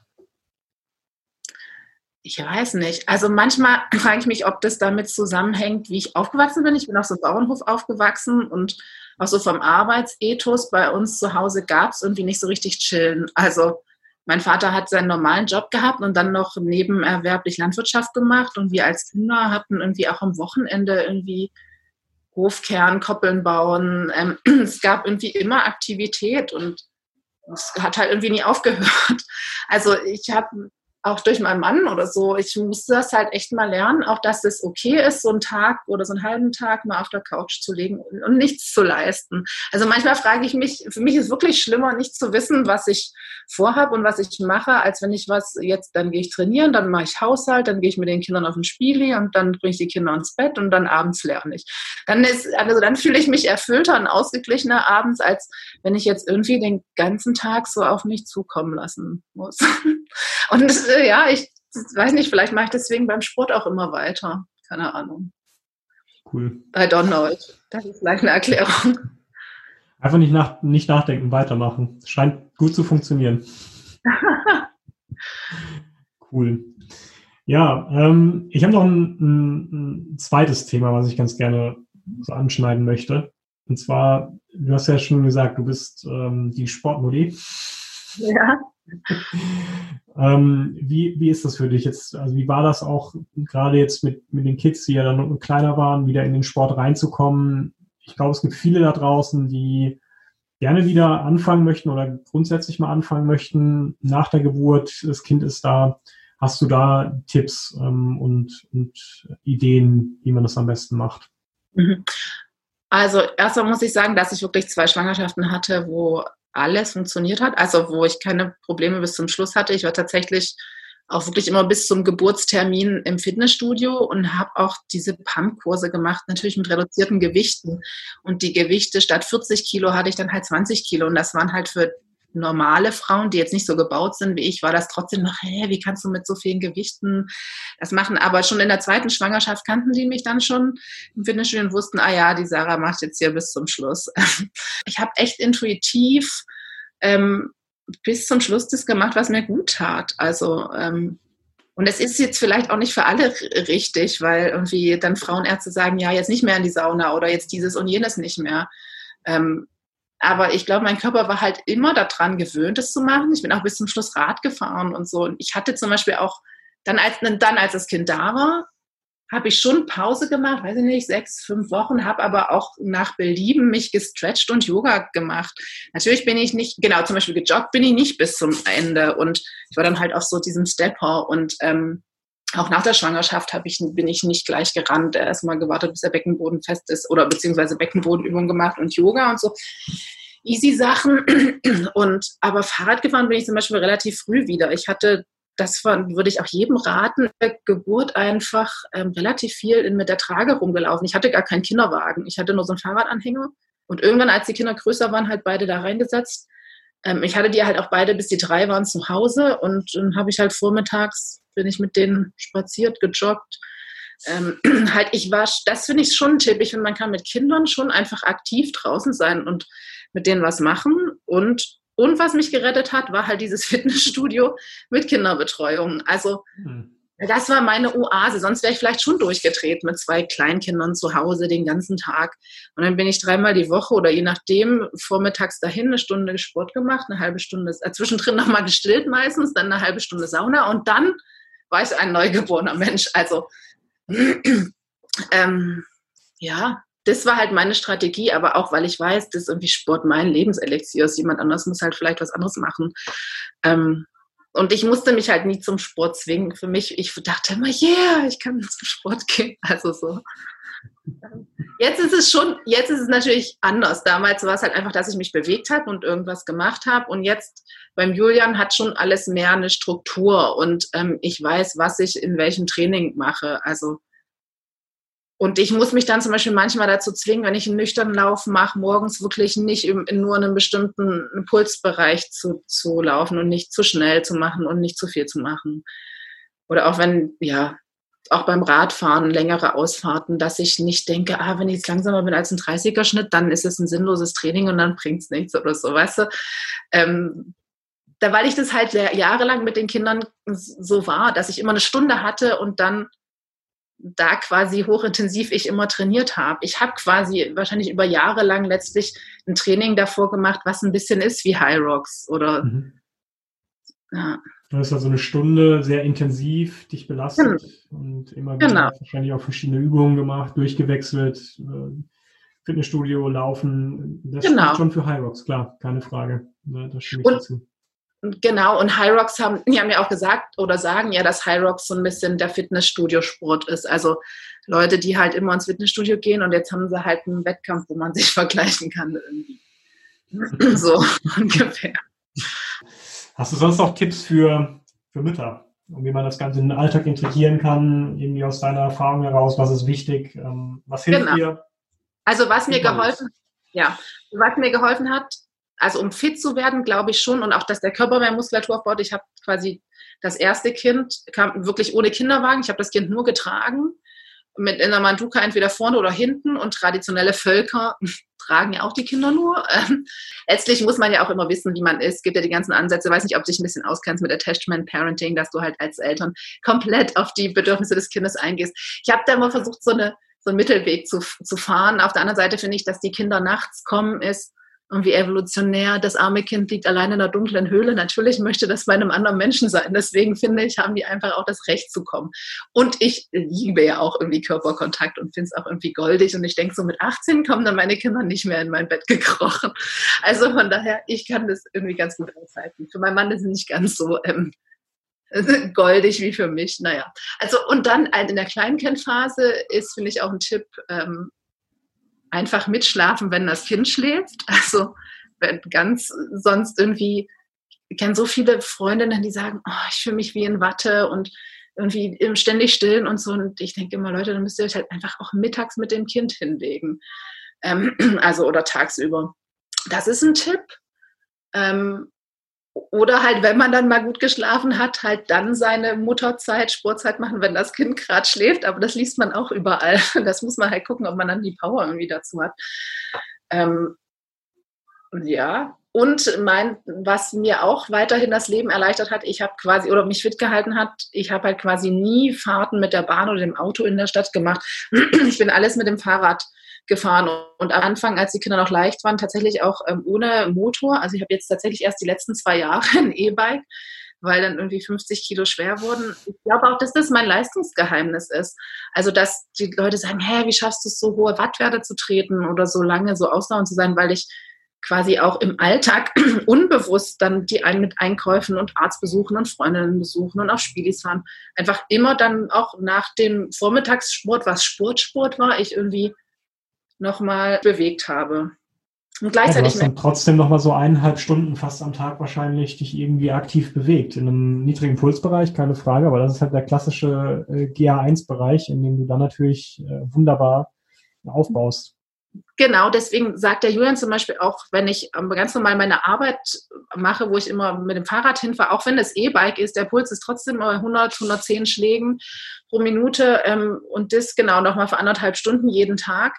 Ich weiß nicht. Also manchmal frage ich mich, ob das damit zusammenhängt, wie ich aufgewachsen bin. Ich bin auf so einem Bauernhof aufgewachsen und auch so vom Arbeitsethos bei uns zu Hause gab es irgendwie nicht so richtig chillen. Also mein Vater hat seinen normalen Job gehabt und dann noch nebenerwerblich Landwirtschaft gemacht und wir als Kinder hatten irgendwie auch am Wochenende irgendwie Hofkern, Koppeln bauen. Ähm, es gab irgendwie immer Aktivität und es hat halt irgendwie nie aufgehört. Also ich habe auch durch meinen Mann oder so, ich musste das halt echt mal lernen, auch dass es okay ist, so einen Tag oder so einen halben Tag mal auf der Couch zu legen und nichts zu leisten. Also manchmal frage ich mich, für mich ist wirklich schlimmer, nicht zu wissen, was ich vorhabe und was ich mache, als wenn ich was, jetzt, dann gehe ich trainieren, dann mache ich Haushalt, dann gehe ich mit den Kindern auf den Spieli und dann bringe ich die Kinder ins Bett und dann abends lerne ich. Dann ist, also dann fühle ich mich erfüllter und ausgeglichener abends, als wenn ich jetzt irgendwie den ganzen Tag so auf mich zukommen lassen muss. Und ja, ich weiß nicht, vielleicht mache ich deswegen beim Sport auch immer weiter. Keine Ahnung. Cool. I don't know it. Das ist vielleicht eine Erklärung. Einfach nicht, nach, nicht nachdenken, weitermachen. Scheint gut zu funktionieren. cool. Ja, ähm, ich habe noch ein, ein, ein, zweites Thema, was ich ganz gerne so anschneiden möchte. Und zwar, du hast ja schon gesagt, du bist ähm, die Sportmodi. Ja. ähm, wie, wie ist das für dich jetzt? Also wie war das auch gerade jetzt mit, mit den Kids, die ja dann kleiner waren, wieder in den Sport reinzukommen? Ich glaube, es gibt viele da draußen, die gerne wieder anfangen möchten oder grundsätzlich mal anfangen möchten nach der Geburt. Das Kind ist da. Hast du da Tipps ähm, und, und Ideen, wie man das am besten macht? Mhm. Also erstmal muss ich sagen, dass ich wirklich zwei Schwangerschaften hatte, wo alles funktioniert hat, also wo ich keine Probleme bis zum Schluss hatte. Ich war tatsächlich auch wirklich immer bis zum Geburtstermin im Fitnessstudio und habe auch diese Pumpkurse gemacht, natürlich mit reduzierten Gewichten. Und die Gewichte statt 40 Kilo hatte ich dann halt 20 Kilo. Und das waren halt für normale Frauen, die jetzt nicht so gebaut sind wie ich, war das trotzdem noch, hä, wie kannst du mit so vielen Gewichten das machen? Aber schon in der zweiten Schwangerschaft kannten die mich dann schon im Fitnessstudio und wussten, ah ja, die Sarah macht jetzt hier bis zum Schluss. Ich habe echt intuitiv ähm, bis zum Schluss das gemacht, was mir gut tat. Also ähm, und es ist jetzt vielleicht auch nicht für alle richtig, weil irgendwie dann Frauenärzte sagen, ja, jetzt nicht mehr in die Sauna oder jetzt dieses und jenes nicht mehr. Ähm, aber ich glaube, mein Körper war halt immer daran gewöhnt, es zu machen. Ich bin auch bis zum Schluss Rad gefahren und so. Und ich hatte zum Beispiel auch, dann als, dann als das Kind da war, habe ich schon Pause gemacht, weiß ich nicht, sechs, fünf Wochen, habe aber auch nach Belieben mich gestretcht und Yoga gemacht. Natürlich bin ich nicht, genau, zum Beispiel gejoggt bin ich nicht bis zum Ende und ich war dann halt auf so diesem Stepper und ähm, auch nach der Schwangerschaft ich, bin ich nicht gleich gerannt, erstmal gewartet, bis der Beckenboden fest ist oder beziehungsweise Beckenbodenübungen gemacht und Yoga und so. Easy Sachen. Und aber Fahrrad gefahren bin ich zum Beispiel relativ früh wieder. Ich hatte, das war, würde ich auch jedem raten, Geburt einfach ähm, relativ viel in, mit der Trage rumgelaufen. Ich hatte gar keinen Kinderwagen. Ich hatte nur so einen Fahrradanhänger. Und irgendwann, als die Kinder größer waren, halt beide da reingesetzt. Ähm, ich hatte die halt auch beide, bis die drei waren, zu Hause. Und dann habe ich halt vormittags bin ich mit denen spaziert, gejoggt. Ähm, halt, ich war, das finde ich schon ein finde, man kann mit Kindern schon einfach aktiv draußen sein und mit denen was machen. Und, und was mich gerettet hat, war halt dieses Fitnessstudio mit Kinderbetreuung. Also, mhm. Das war meine Oase. Sonst wäre ich vielleicht schon durchgedreht mit zwei Kleinkindern zu Hause den ganzen Tag. Und dann bin ich dreimal die Woche oder je nachdem vormittags dahin eine Stunde Sport gemacht, eine halbe Stunde, äh, zwischendrin nochmal gestillt meistens, dann eine halbe Stunde Sauna und dann war ich ein neugeborener Mensch. Also ähm, ja, das war halt meine Strategie, aber auch weil ich weiß, dass irgendwie Sport mein Lebenselixier ist. Jemand anders muss halt vielleicht was anderes machen. Ähm, Und ich musste mich halt nie zum Sport zwingen. Für mich, ich dachte immer, yeah, ich kann zum Sport gehen. Also so. Jetzt ist es schon, jetzt ist es natürlich anders. Damals war es halt einfach, dass ich mich bewegt habe und irgendwas gemacht habe. Und jetzt beim Julian hat schon alles mehr eine Struktur und ähm, ich weiß, was ich in welchem Training mache. Also und ich muss mich dann zum Beispiel manchmal dazu zwingen, wenn ich einen nüchternen Lauf mache, morgens wirklich nicht in, in nur einem bestimmten Pulsbereich zu, zu laufen und nicht zu schnell zu machen und nicht zu viel zu machen. Oder auch wenn, ja, auch beim Radfahren längere Ausfahrten, dass ich nicht denke, ah, wenn ich jetzt langsamer bin als ein 30er-Schnitt, dann ist es ein sinnloses Training und dann bringt es nichts oder so, weißt du? Ähm, da, weil ich das halt jahrelang mit den Kindern so war, dass ich immer eine Stunde hatte und dann da quasi hochintensiv ich immer trainiert habe. Ich habe quasi wahrscheinlich über Jahre lang letztlich ein Training davor gemacht, was ein bisschen ist wie High Rocks oder mhm. ja. Du hast also eine Stunde sehr intensiv dich belastet genau. und immer wieder genau. wahrscheinlich auch verschiedene Übungen gemacht, durchgewechselt, äh, Fitnessstudio, Laufen. Das genau. schon für High Rocks, klar, keine Frage. Das stimme ich und, dazu. Genau, und High Rocks haben, die haben ja auch gesagt oder sagen ja, dass High Rocks so ein bisschen der Fitnessstudio-Sport ist. Also Leute, die halt immer ins Fitnessstudio gehen und jetzt haben sie halt einen Wettkampf, wo man sich vergleichen kann irgendwie. so ungefähr. Hast du sonst noch Tipps für, für Mütter? Und wie man das Ganze in den Alltag integrieren kann, irgendwie aus deiner Erfahrung heraus, was ist wichtig, ähm, was hilft genau. dir? Also was mir geholfen, ja, was mir geholfen hat, also um fit zu werden, glaube ich schon und auch, dass der Körper mehr Muskulatur aufbaut. Ich habe quasi das erste Kind kam wirklich ohne Kinderwagen. Ich habe das Kind nur getragen mit in der Manduka entweder vorne oder hinten und traditionelle Völker tragen ja auch die Kinder nur. Ähm, letztlich muss man ja auch immer wissen, wie man ist. Es gibt ja die ganzen Ansätze. Ich weiß nicht, ob du dich ein bisschen auskennst mit Attachment Parenting, dass du halt als Eltern komplett auf die Bedürfnisse des Kindes eingehst. Ich habe da immer versucht, so, eine, so einen Mittelweg zu, zu fahren. Auf der anderen Seite finde ich, dass die Kinder nachts kommen, ist und wie evolutionär das arme Kind liegt allein in einer dunklen Höhle. Natürlich möchte das bei einem anderen Menschen sein. Deswegen finde ich, haben die einfach auch das Recht zu kommen. Und ich liebe ja auch irgendwie Körperkontakt und finde es auch irgendwie goldig. Und ich denke, so mit 18 kommen dann meine Kinder nicht mehr in mein Bett gekrochen. Also von daher, ich kann das irgendwie ganz gut aushalten. Für meinen Mann ist es nicht ganz so ähm, goldig wie für mich. Naja, also und dann in der Kleinkindphase ist, finde ich, auch ein Tipp, ähm, einfach mitschlafen, wenn das Kind schläft. Also wenn ganz sonst irgendwie, ich kenne so viele Freundinnen, die sagen, oh, ich fühle mich wie in Watte und irgendwie ständig stillen und so. Und ich denke immer, Leute, dann müsst ihr euch halt einfach auch mittags mit dem Kind hinlegen. Ähm, also oder tagsüber. Das ist ein Tipp. Ähm, oder halt, wenn man dann mal gut geschlafen hat, halt dann seine Mutterzeit, Sportzeit machen, wenn das Kind gerade schläft. Aber das liest man auch überall. Das muss man halt gucken, ob man dann die Power irgendwie dazu hat. Ähm, ja, und mein, was mir auch weiterhin das Leben erleichtert hat, ich habe quasi, oder mich fit gehalten hat, ich habe halt quasi nie Fahrten mit der Bahn oder dem Auto in der Stadt gemacht. Ich bin alles mit dem Fahrrad gefahren. Und am Anfang, als die Kinder noch leicht waren, tatsächlich auch ähm, ohne Motor. Also ich habe jetzt tatsächlich erst die letzten zwei Jahre ein E-Bike, weil dann irgendwie 50 Kilo schwer wurden. Ich glaube auch, dass das mein Leistungsgeheimnis ist. Also dass die Leute sagen, hä, wie schaffst du es, so hohe Wattwerte zu treten oder so lange so ausdauernd zu sein, weil ich quasi auch im Alltag unbewusst dann die einen mit Einkäufen und Arztbesuchen und Freundinnen besuchen und auf Spielis fahren. Einfach immer dann auch nach dem Vormittagssport, was Sportsport war, ich irgendwie nochmal bewegt habe. Und gleichzeitig. Du hast dann trotzdem nochmal so eineinhalb Stunden fast am Tag wahrscheinlich dich irgendwie aktiv bewegt. In einem niedrigen Pulsbereich, keine Frage, aber das ist halt der klassische äh, GA1-Bereich, in dem du dann natürlich äh, wunderbar aufbaust. Genau, deswegen sagt der Julian zum Beispiel auch, wenn ich ähm, ganz normal meine Arbeit mache, wo ich immer mit dem Fahrrad hinfahre, auch wenn es E-Bike ist, der Puls ist trotzdem bei 100, 110 Schlägen pro Minute ähm, und das genau nochmal für anderthalb Stunden jeden Tag.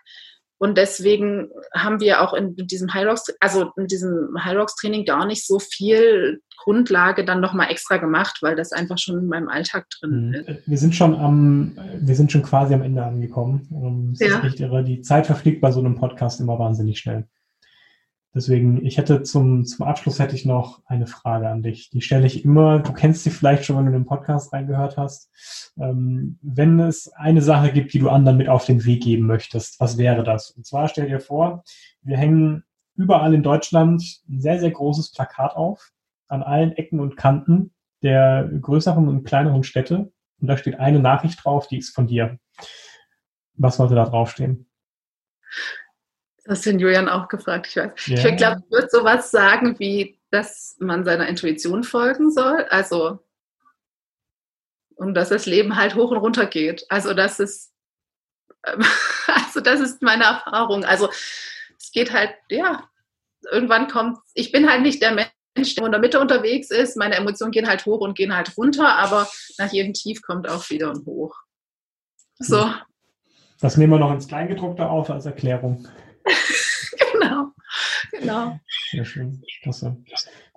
Und deswegen haben wir auch in diesem High Rocks, also in diesem High Rocks Training gar nicht so viel Grundlage dann nochmal extra gemacht, weil das einfach schon in meinem Alltag drin mhm. ist. Wir sind schon am, wir sind schon quasi am Ende angekommen. Es ja. ist nicht irre. Die Zeit verfliegt bei so einem Podcast immer wahnsinnig schnell. Deswegen, ich hätte zum, zum Abschluss hätte ich noch eine Frage an dich. Die stelle ich immer, du kennst sie vielleicht schon, wenn du den Podcast reingehört hast. Ähm, wenn es eine Sache gibt, die du anderen mit auf den Weg geben möchtest, was wäre das? Und zwar stell dir vor, wir hängen überall in Deutschland ein sehr, sehr großes Plakat auf, an allen Ecken und Kanten. der größeren und kleineren Städte und da steht eine Nachricht drauf, die ist von dir. Was sollte da draufstehen? Das hast den Julian auch gefragt, ich weiß. Ja. Ich glaube, ich würde sowas sagen wie, dass man seiner Intuition folgen soll. Also, und dass das Leben halt hoch und runter geht. Also, das ist, also, das ist meine Erfahrung. Also, es geht halt, ja, irgendwann kommt, ich bin halt nicht der Mensch, der in der Mitte unterwegs ist. Meine Emotionen gehen halt hoch und gehen halt runter, aber nach jedem Tief kommt auch wieder ein Hoch. So. Das nehmen wir noch ins Kleingedruckte auf als Erklärung. genau, genau. Sehr schön, klasse.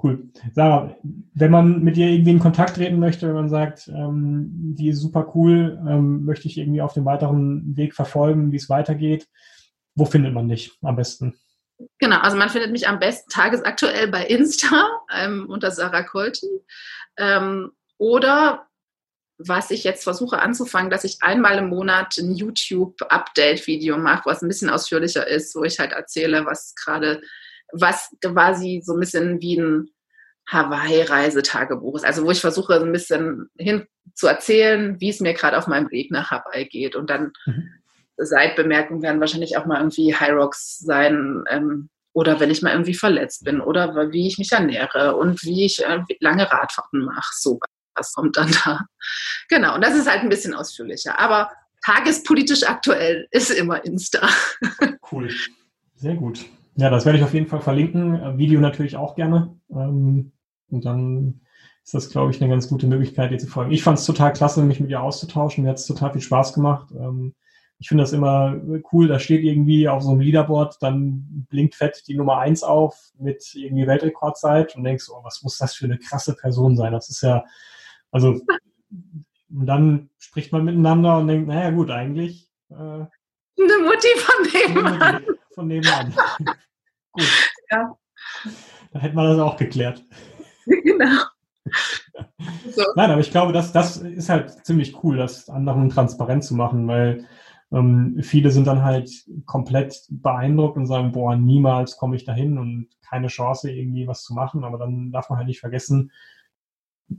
Cool. Sarah, wenn man mit dir irgendwie in Kontakt treten möchte, wenn man sagt, ähm, die ist super cool, ähm, möchte ich irgendwie auf dem weiteren Weg verfolgen, wie es weitergeht, wo findet man dich am besten? Genau, also man findet mich am besten tagesaktuell bei Insta ähm, unter Sarah Colton. Ähm, oder was ich jetzt versuche anzufangen, dass ich einmal im Monat ein YouTube-Update-Video mache, was ein bisschen ausführlicher ist, wo ich halt erzähle, was gerade, was quasi so ein bisschen wie ein Hawaii-Reisetagebuch ist. Also wo ich versuche, so ein bisschen hin zu erzählen, wie es mir gerade auf meinem Weg nach Hawaii geht. Und dann mhm. Seitbemerkungen werden wahrscheinlich auch mal irgendwie High Rocks sein, ähm, oder wenn ich mal irgendwie verletzt bin oder wie ich mich ernähre und wie ich äh, lange Radfahrten mache. So was kommt dann da. Genau, und das ist halt ein bisschen ausführlicher. Aber tagespolitisch aktuell ist immer Insta. Cool, sehr gut. Ja, das werde ich auf jeden Fall verlinken. Video natürlich auch gerne. Ähm, und dann ist das, glaube ich, eine ganz gute Möglichkeit, dir zu folgen. Ich fand es total klasse, mich mit dir auszutauschen. Mir hat es total viel Spaß gemacht. Ähm, ich finde das immer cool, da steht irgendwie auf so einem Leaderboard, dann blinkt fett die Nummer eins auf mit irgendwie Weltrekordzeit und denkst, oh, was muss das für eine krasse Person sein? Das ist ja, also, dann spricht man miteinander und denkt, naja, gut, eigentlich. Äh, eine Mutti von nebenan. Mutti von nebenan. gut. Ja. Da hätte man das auch geklärt. Genau. So. Nein, aber ich glaube, das, das ist halt ziemlich cool, das anderen transparent zu machen, weil ähm, viele sind dann halt komplett beeindruckt und sagen, boah, niemals komme ich dahin und keine Chance, irgendwie was zu machen. Aber dann darf man halt nicht vergessen,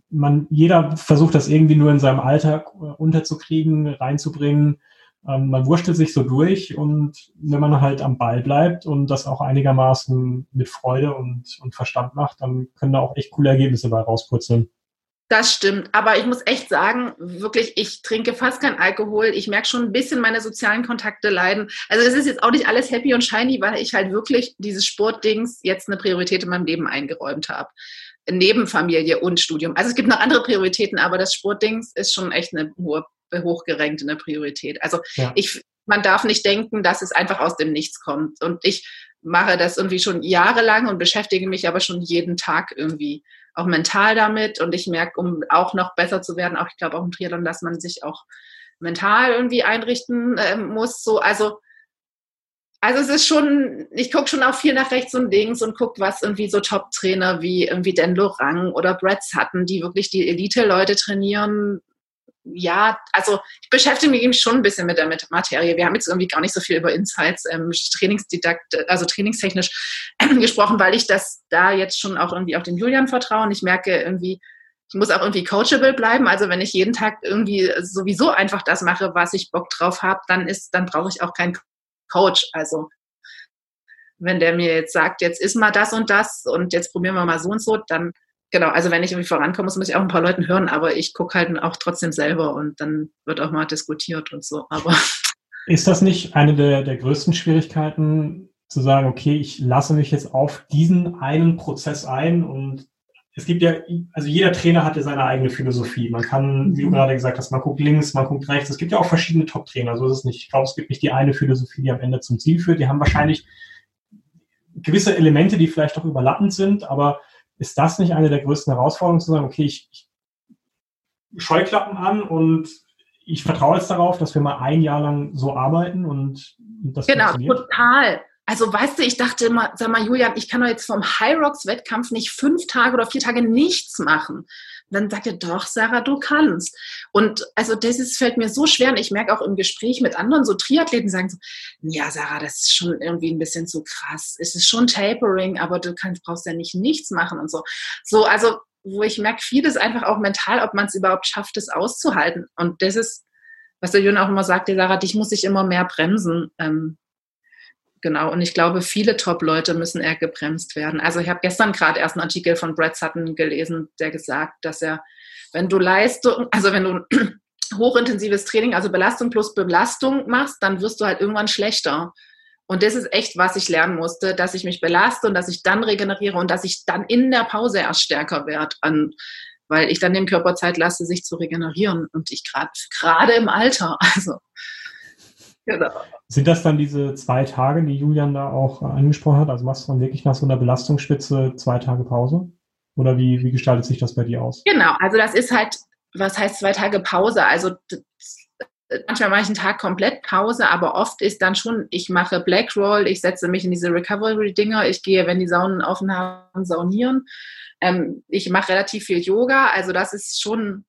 man, jeder versucht das irgendwie nur in seinem Alltag äh, unterzukriegen, reinzubringen. Ähm, man wurschtelt sich so durch und wenn man halt am Ball bleibt und das auch einigermaßen mit Freude und, und Verstand macht, dann können da auch echt coole Ergebnisse bei rausputzeln. Das stimmt, aber ich muss echt sagen, wirklich, ich trinke fast kein Alkohol. Ich merke schon ein bisschen meine sozialen Kontakte leiden. Also es ist jetzt auch nicht alles happy und shiny, weil ich halt wirklich dieses Sportdings jetzt eine Priorität in meinem Leben eingeräumt habe neben Familie und Studium. Also es gibt noch andere Prioritäten, aber das Sportdings ist schon echt eine hohe, hochgerenkte Priorität. Also ja. ich, man darf nicht denken, dass es einfach aus dem Nichts kommt. Und ich mache das irgendwie schon jahrelang und beschäftige mich aber schon jeden Tag irgendwie auch mental damit. Und ich merke, um auch noch besser zu werden, auch ich glaube auch im Triathlon, dass man sich auch mental irgendwie einrichten äh, muss. So, also also es ist schon, ich gucke schon auch viel nach rechts und links und gucke, was irgendwie so Top-Trainer wie irgendwie Dan Lorang oder Brad Sutton, die wirklich die Elite-Leute trainieren. Ja, also ich beschäftige mich schon ein bisschen mit der Materie. Wir haben jetzt irgendwie gar nicht so viel über Insights, ähm, Trainingsdidakt, also trainingstechnisch äh, gesprochen, weil ich das da jetzt schon auch irgendwie auf den Julian vertraue. Und ich merke irgendwie, ich muss auch irgendwie coachable bleiben. Also wenn ich jeden Tag irgendwie sowieso einfach das mache, was ich Bock drauf habe, dann ist, dann brauche ich auch keinen Coach. Also wenn der mir jetzt sagt, jetzt ist mal das und das und jetzt probieren wir mal so und so, dann genau, also wenn ich irgendwie vorankomme, muss, ich auch ein paar Leuten hören, aber ich gucke halt auch trotzdem selber und dann wird auch mal diskutiert und so. Aber ist das nicht eine der, der größten Schwierigkeiten, zu sagen, okay, ich lasse mich jetzt auf diesen einen Prozess ein und es gibt ja, also jeder Trainer hat ja seine eigene Philosophie. Man kann, wie du mhm. gerade gesagt hast, man guckt links, man guckt rechts. Es gibt ja auch verschiedene Top-Trainer, so ist es nicht. Ich glaube, es gibt nicht die eine Philosophie, die am Ende zum Ziel führt. Die haben wahrscheinlich gewisse Elemente, die vielleicht auch überlappend sind, aber ist das nicht eine der größten Herausforderungen, zu sagen, okay, ich, ich Scheuklappen an und ich vertraue jetzt darauf, dass wir mal ein Jahr lang so arbeiten und, und das Genau, total. Also weißt du, ich dachte immer, sag mal, Julian, ich kann doch jetzt vom High Rocks Wettkampf nicht fünf Tage oder vier Tage nichts machen. Und dann sagt er, doch, Sarah, du kannst. Und also das ist, fällt mir so schwer. Und ich merke auch im Gespräch mit anderen so Triathleten sagen so, ja, Sarah, das ist schon irgendwie ein bisschen zu krass. Es ist schon Tapering, aber du kannst, brauchst ja nicht nichts machen und so. So, also wo ich merke, vieles einfach auch mental, ob man es überhaupt schafft, es auszuhalten. Und das ist, was der Jürgen auch immer sagt, die Sarah, dich muss ich immer mehr bremsen. Ähm, genau. Und ich glaube, viele Top-Leute müssen eher gebremst werden. Also ich habe gestern gerade erst einen Artikel von Brad Sutton gelesen, der gesagt, dass er, wenn du Leistung, also wenn du hochintensives Training, also Belastung plus Belastung machst, dann wirst du halt irgendwann schlechter. Und das ist echt, was ich lernen musste, dass ich mich belaste und dass ich dann regeneriere und dass ich dann in der Pause erst stärker werde, weil ich dann dem Körper Zeit lasse, sich zu regenerieren. Und ich gerade gerade im Alter, also genau. Sind das dann diese zwei Tage, die Julian da auch angesprochen hat? Also machst du dann wirklich nach so einer Belastungsspitze zwei Tage Pause? Oder wie, wie gestaltet sich das bei dir aus? Genau, also das ist halt, was heißt zwei Tage Pause? Also manchmal mache ich einen Tag komplett Pause, aber oft ist dann schon, ich mache Black Roll, ich setze mich in diese Recovery-Dinger, ich gehe, wenn die Saunen offen haben, saunieren. Ähm, ich mache relativ viel Yoga, also das ist schon,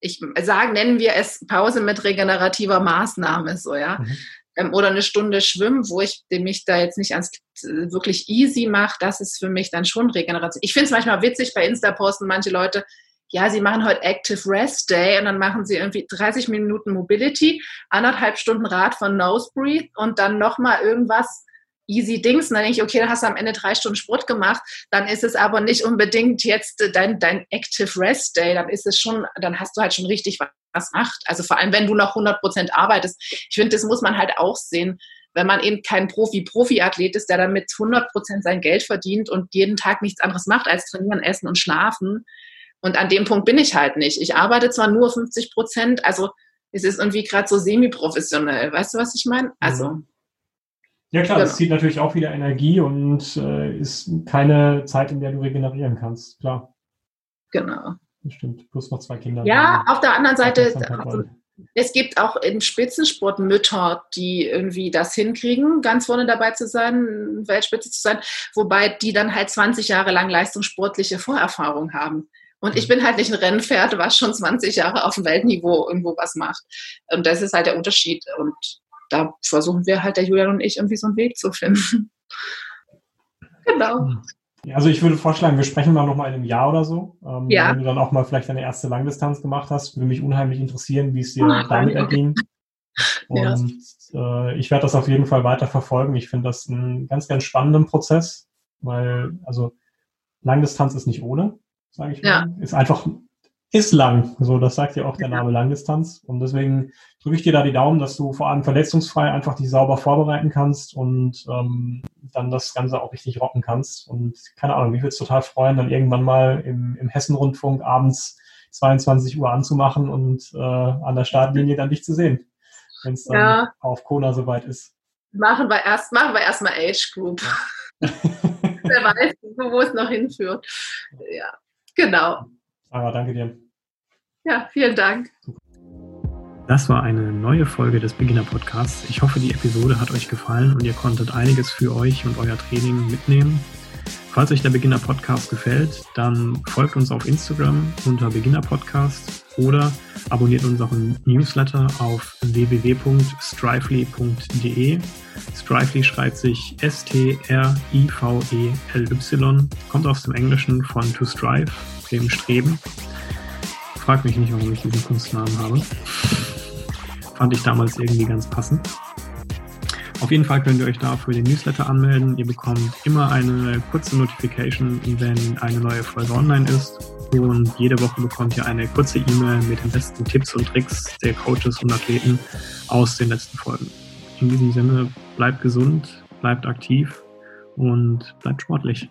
ich sage, nennen wir es Pause mit regenerativer Maßnahme, so, ja. Mhm. Ähm, oder eine Stunde schwimmen, wo ich mich da jetzt nicht ans wirklich easy mache, das ist für mich dann schon Regeneration. Ich finde es manchmal witzig bei Insta posten manche Leute, ja, Sie machen heute Active Rest Day und dann machen Sie irgendwie 30 Minuten Mobility, anderthalb Stunden Rad von Nose Breathe und dann nochmal irgendwas easy Dings. Und dann denke ich, okay, dann hast du am Ende drei Stunden Sport gemacht, dann ist es aber nicht unbedingt jetzt dein, dein Active Rest Day, dann ist es schon, dann hast du halt schon richtig was gemacht. Also vor allem, wenn du noch 100 Prozent arbeitest. Ich finde, das muss man halt auch sehen wenn man eben kein Profi-Profi-Athlet ist, der damit 100 Prozent sein Geld verdient und jeden Tag nichts anderes macht als trainieren, essen und schlafen, und an dem Punkt bin ich halt nicht. Ich arbeite zwar nur 50 Prozent, also es ist irgendwie gerade so semi-professionell. Weißt du, was ich meine? Also. Ja klar, genau. das zieht natürlich auch wieder Energie und äh, ist keine Zeit, in der du regenerieren kannst. Klar. Genau. Das stimmt. Plus noch zwei Kinder. Ja, auf der anderen Seite, also, es gibt auch im Spitzensport Mütter, die irgendwie das hinkriegen, ganz vorne dabei zu sein, Weltspitze zu sein, wobei die dann halt 20 Jahre lang leistungssportliche Vorerfahrung haben. Und ich mhm. bin halt nicht ein Rennpferd, was schon 20 Jahre auf dem Weltniveau irgendwo was macht. Und das ist halt der Unterschied. Und da versuchen wir halt, der Julian und ich, irgendwie so einen Weg zu finden. genau. Also ich würde vorschlagen, wir sprechen mal nochmal in einem Jahr oder so. Ähm, ja. Wenn du dann auch mal vielleicht deine erste Langdistanz gemacht hast, würde mich unheimlich interessieren, wie es dir oh, damit erging. Und ja. äh, ich werde das auf jeden Fall weiter verfolgen. Ich finde das einen ganz, ganz spannenden Prozess, weil also Langdistanz ist nicht ohne sage ich ja. mal. Ist einfach, ist lang. So, das sagt ja auch der Name Langdistanz. Und deswegen drücke ich dir da die Daumen, dass du vor allem verletzungsfrei einfach dich sauber vorbereiten kannst und ähm, dann das Ganze auch richtig rocken kannst. Und keine Ahnung, mich würde es total freuen, dann irgendwann mal im, im Hessen-Rundfunk abends 22 Uhr anzumachen und äh, an der Startlinie dann dich zu sehen, wenn es dann ja. auf Kona soweit ist. Machen wir erst, machen wir erstmal Age Group. Wer weiß, wo es noch hinführt. Ja. Genau. Aber danke dir. Ja, vielen Dank. Das war eine neue Folge des Beginner Podcasts. Ich hoffe, die Episode hat euch gefallen und ihr konntet einiges für euch und euer Training mitnehmen. Falls euch der Beginner Podcast gefällt, dann folgt uns auf Instagram unter Beginner Podcast oder abonniert unseren Newsletter auf www.strively.de. Strively schreibt sich S-T-R-I-V-E-L-Y, kommt aus dem Englischen von to strive, dem Streben. Frag mich nicht, warum ich diesen Kunstnamen habe. Fand ich damals irgendwie ganz passend. Auf jeden Fall könnt ihr euch da für den Newsletter anmelden. Ihr bekommt immer eine kurze Notification, wenn eine neue Folge online ist. Und jede Woche bekommt ihr eine kurze E-Mail mit den besten Tipps und Tricks der Coaches und Athleten aus den letzten Folgen. In diesem Sinne, bleibt gesund, bleibt aktiv und bleibt sportlich.